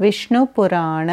Vishnu Purana